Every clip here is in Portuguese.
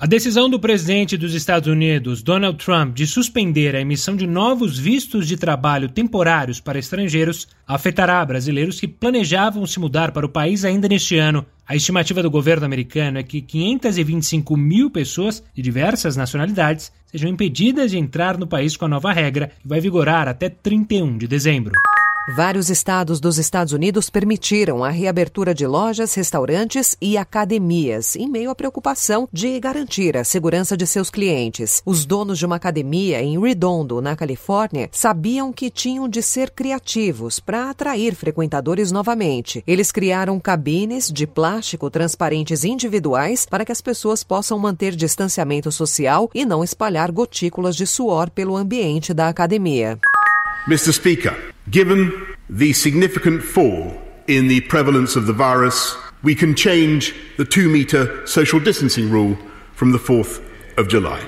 A decisão do presidente dos Estados Unidos, Donald Trump, de suspender a emissão de novos vistos de trabalho temporários para estrangeiros afetará brasileiros que planejavam se mudar para o país ainda neste ano. A estimativa do governo americano é que 525 mil pessoas de diversas nacionalidades sejam impedidas de entrar no país com a nova regra, que vai vigorar até 31 de dezembro. Vários estados dos Estados Unidos permitiram a reabertura de lojas, restaurantes e academias, em meio à preocupação de garantir a segurança de seus clientes. Os donos de uma academia em Redondo, na Califórnia, sabiam que tinham de ser criativos para atrair frequentadores novamente. Eles criaram cabines de plástico transparentes individuais para que as pessoas possam manter distanciamento social e não espalhar gotículas de suor pelo ambiente da academia. Mr. Speaker, given the significant fall in the prevalence of the virus, we can change the two metre social distancing rule from the 4th of July.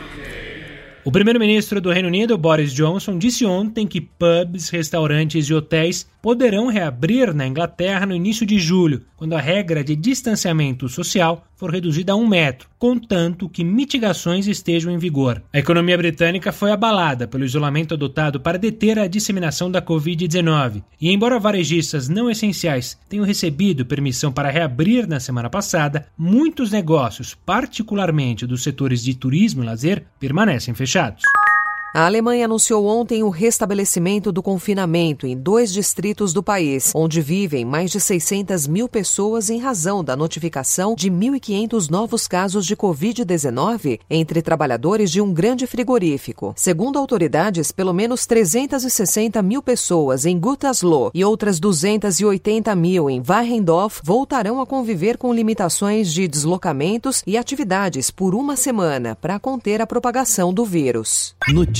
O primeiro-ministro do Reino Unido, Boris Johnson, disse ontem que pubs, restaurantes e hotéis poderão reabrir na Inglaterra no início de julho, quando a regra de distanciamento social for reduzida a um metro, contanto que mitigações estejam em vigor. A economia britânica foi abalada pelo isolamento adotado para deter a disseminação da Covid-19, e embora varejistas não essenciais tenham recebido permissão para reabrir na semana passada, muitos negócios, particularmente dos setores de turismo e lazer, permanecem fechados. A Alemanha anunciou ontem o restabelecimento do confinamento em dois distritos do país, onde vivem mais de 600 mil pessoas em razão da notificação de 1.500 novos casos de Covid-19 entre trabalhadores de um grande frigorífico. Segundo autoridades, pelo menos 360 mil pessoas em Gütersloh e outras 280 mil em Warendorf voltarão a conviver com limitações de deslocamentos e atividades por uma semana para conter a propagação do vírus. Notícia